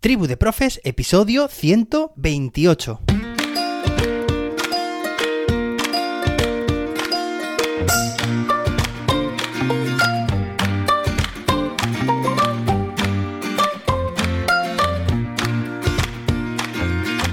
Tribu de Profes, episodio 128.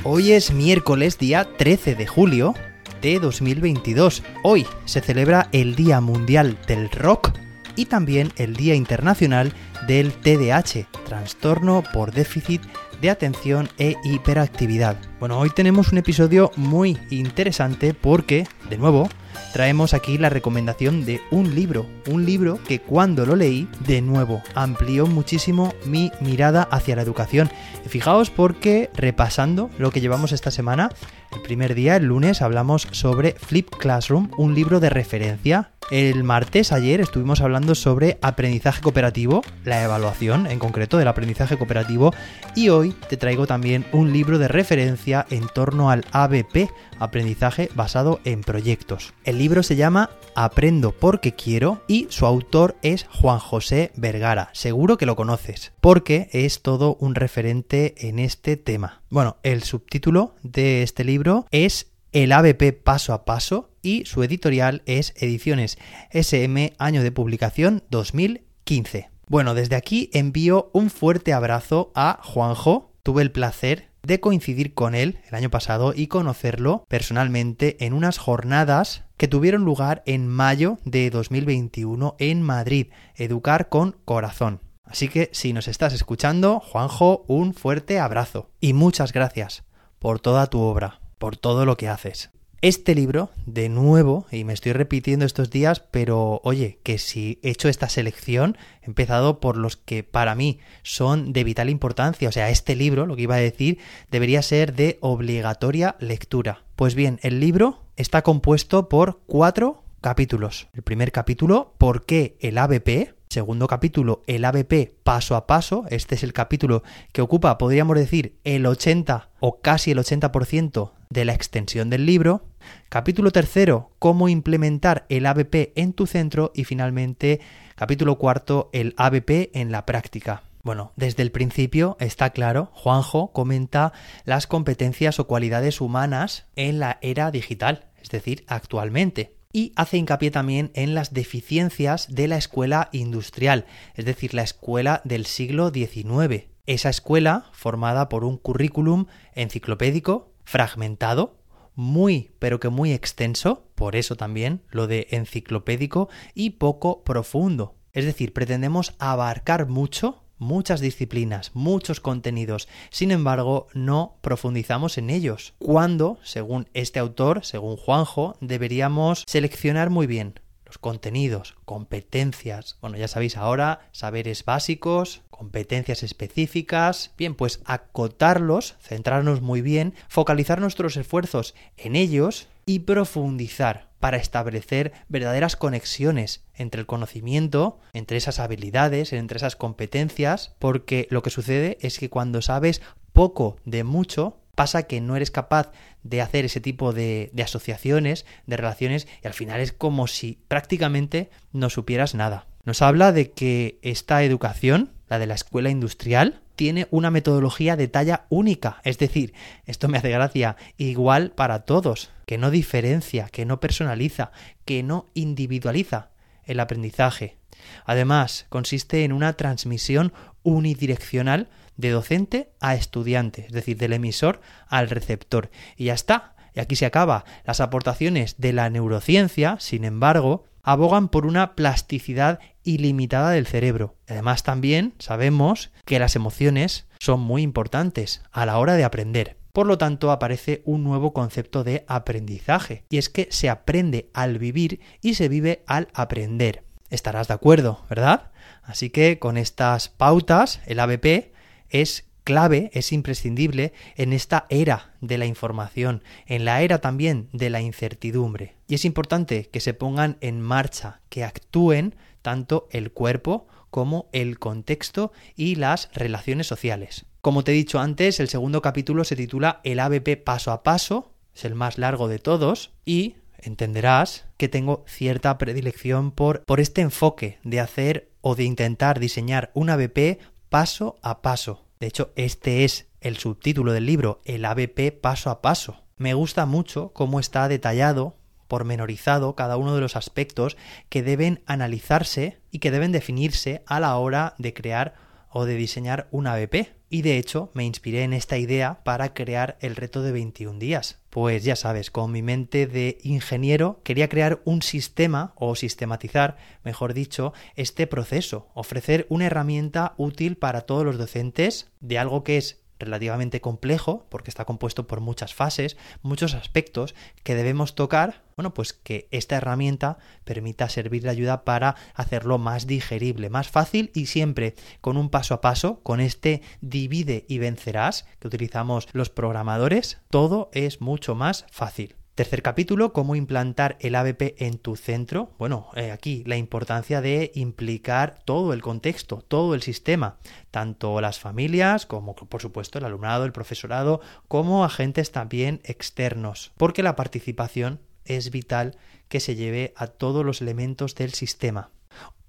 Hoy es miércoles, día 13 de julio de 2022. Hoy se celebra el Día Mundial del Rock y también el Día Internacional del TDAH, trastorno por déficit de atención e hiperactividad. Bueno, hoy tenemos un episodio muy interesante porque, de nuevo, traemos aquí la recomendación de un libro, un libro que cuando lo leí, de nuevo, amplió muchísimo mi mirada hacia la educación. Y fijaos porque, repasando lo que llevamos esta semana, el primer día, el lunes, hablamos sobre Flip Classroom, un libro de referencia. El martes, ayer, estuvimos hablando sobre aprendizaje cooperativo, la evaluación en concreto del aprendizaje cooperativo, y hoy te traigo también un libro de referencia en torno al ABP, aprendizaje basado en proyectos. El libro se llama Aprendo porque quiero y su autor es Juan José Vergara. Seguro que lo conoces, porque es todo un referente en este tema. Bueno, el subtítulo de este libro es El ABP paso a paso y su editorial es Ediciones SM año de publicación 2015. Bueno, desde aquí envío un fuerte abrazo a Juanjo. Tuve el placer de coincidir con él el año pasado y conocerlo personalmente en unas jornadas que tuvieron lugar en mayo de 2021 en Madrid, Educar con Corazón. Así que si nos estás escuchando, Juanjo, un fuerte abrazo y muchas gracias por toda tu obra, por todo lo que haces. Este libro, de nuevo, y me estoy repitiendo estos días, pero oye, que si he hecho esta selección, he empezado por los que para mí son de vital importancia. O sea, este libro, lo que iba a decir, debería ser de obligatoria lectura. Pues bien, el libro está compuesto por cuatro capítulos. El primer capítulo, ¿por qué el ABP? Segundo capítulo, el ABP paso a paso. Este es el capítulo que ocupa, podríamos decir, el 80 o casi el 80% de la extensión del libro. Capítulo tercero, cómo implementar el ABP en tu centro. Y finalmente, capítulo cuarto, el ABP en la práctica. Bueno, desde el principio está claro, Juanjo comenta las competencias o cualidades humanas en la era digital, es decir, actualmente. Y hace hincapié también en las deficiencias de la escuela industrial, es decir, la escuela del siglo XIX. Esa escuela formada por un currículum enciclopédico, fragmentado, muy pero que muy extenso, por eso también lo de enciclopédico y poco profundo. Es decir, pretendemos abarcar mucho, muchas disciplinas, muchos contenidos, sin embargo no profundizamos en ellos. Cuando, según este autor, según Juanjo, deberíamos seleccionar muy bien los contenidos, competencias, bueno ya sabéis ahora, saberes básicos, competencias específicas, bien, pues acotarlos, centrarnos muy bien, focalizar nuestros esfuerzos en ellos y profundizar para establecer verdaderas conexiones entre el conocimiento, entre esas habilidades, entre esas competencias, porque lo que sucede es que cuando sabes poco de mucho, pasa que no eres capaz de hacer ese tipo de, asociaciones, de relaciones, y al final es como si prácticamente no supieras nada. Nos habla de que esta educación, la de la escuela industrial, tiene una metodología de talla única, es decir, esto me hace gracia, igual para todos, que no diferencia, que no personaliza, que no individualiza el aprendizaje. Además, consiste en una transmisión unidireccional de docente a estudiante, es decir, del emisor al receptor. Y ya está, y aquí se acaba. Las aportaciones de la neurociencia, sin embargo, abogan por una plasticidad ilimitada del cerebro. Además también sabemos que las emociones son muy importantes a la hora de aprender. Por lo tanto, aparece un nuevo concepto de aprendizaje, y es que se aprende al vivir y se vive al aprender. Estarás de acuerdo, ¿verdad? Así que con estas pautas, el ABP es clave, es imprescindible en esta era de la información, en la era también de la incertidumbre. Y es importante que se pongan en marcha, que actúen tanto el cuerpo como el contexto y las relaciones sociales. Como te he dicho antes, el segundo capítulo se titula El ABP paso a paso, es el más largo de todos, y entenderás que tengo cierta predilección por, por este enfoque de hacer o de intentar diseñar un ABP paso a paso. De hecho, este es el subtítulo del libro, el ABP paso a paso. Me gusta mucho cómo está detallado, pormenorizado cada uno de los aspectos que deben analizarse y que deben definirse a la hora de crear o de diseñar un ABP. Y de hecho me inspiré en esta idea para crear el reto de 21 días. Pues ya sabes, con mi mente de ingeniero quería crear un sistema o sistematizar, mejor dicho, este proceso, ofrecer una herramienta útil para todos los docentes de algo que es relativamente complejo, porque está compuesto por muchas fases, muchos aspectos que debemos tocar, bueno, pues que esta herramienta permita servir de ayuda para hacerlo más digerible, más fácil y siempre con un paso a paso, con este divide y vencerás que utilizamos los programadores, todo es mucho más fácil. Tercer capítulo, cómo implantar el ABP en tu centro. Bueno, eh, aquí la importancia de implicar todo el contexto, todo el sistema, tanto las familias como por supuesto el alumnado, el profesorado, como agentes también externos, porque la participación es vital que se lleve a todos los elementos del sistema.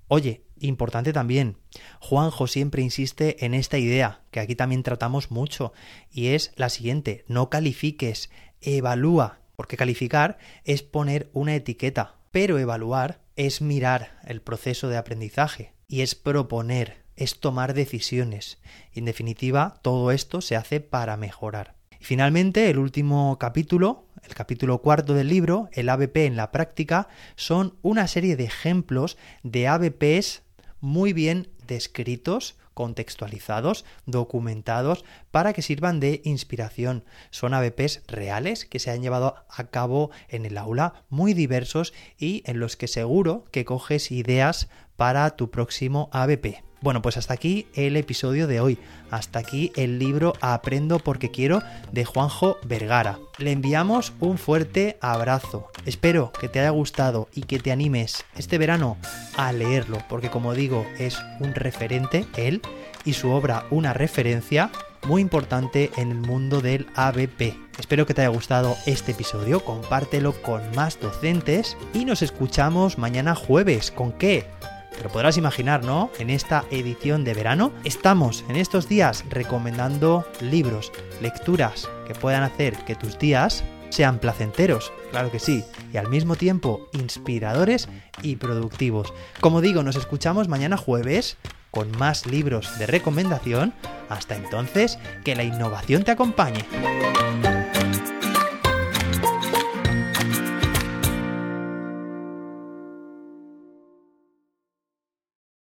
Oye, importante también, Juanjo siempre insiste en esta idea, que aquí también tratamos mucho, y es la siguiente, no califiques, evalúa, porque calificar es poner una etiqueta, pero evaluar es mirar el proceso de aprendizaje y es proponer, es tomar decisiones. En definitiva, todo esto se hace para mejorar. Y finalmente, el último capítulo, el capítulo cuarto del libro, el ABP en la práctica, son una serie de ejemplos de ABPs muy bien descritos, contextualizados, documentados, para que sirvan de inspiración. Son ABPs reales que se han llevado a cabo en el aula, muy diversos y en los que seguro que coges ideas para tu próximo ABP. Bueno, pues hasta aquí el episodio de hoy. Hasta aquí el libro Aprendo porque quiero de Juanjo Vergara. Le enviamos un fuerte abrazo. Espero que te haya gustado y que te animes este verano a leerlo, porque como digo, es un referente, él, y su obra una referencia muy importante en el mundo del ABP. Espero que te haya gustado este episodio, compártelo con más docentes y nos escuchamos mañana jueves. ¿Con qué? Pero podrás imaginar, ¿no? En esta edición de verano estamos en estos días recomendando libros, lecturas que puedan hacer que tus días sean placenteros, claro que sí, y al mismo tiempo inspiradores y productivos. Como digo, nos escuchamos mañana jueves con más libros de recomendación. Hasta entonces, que la innovación te acompañe.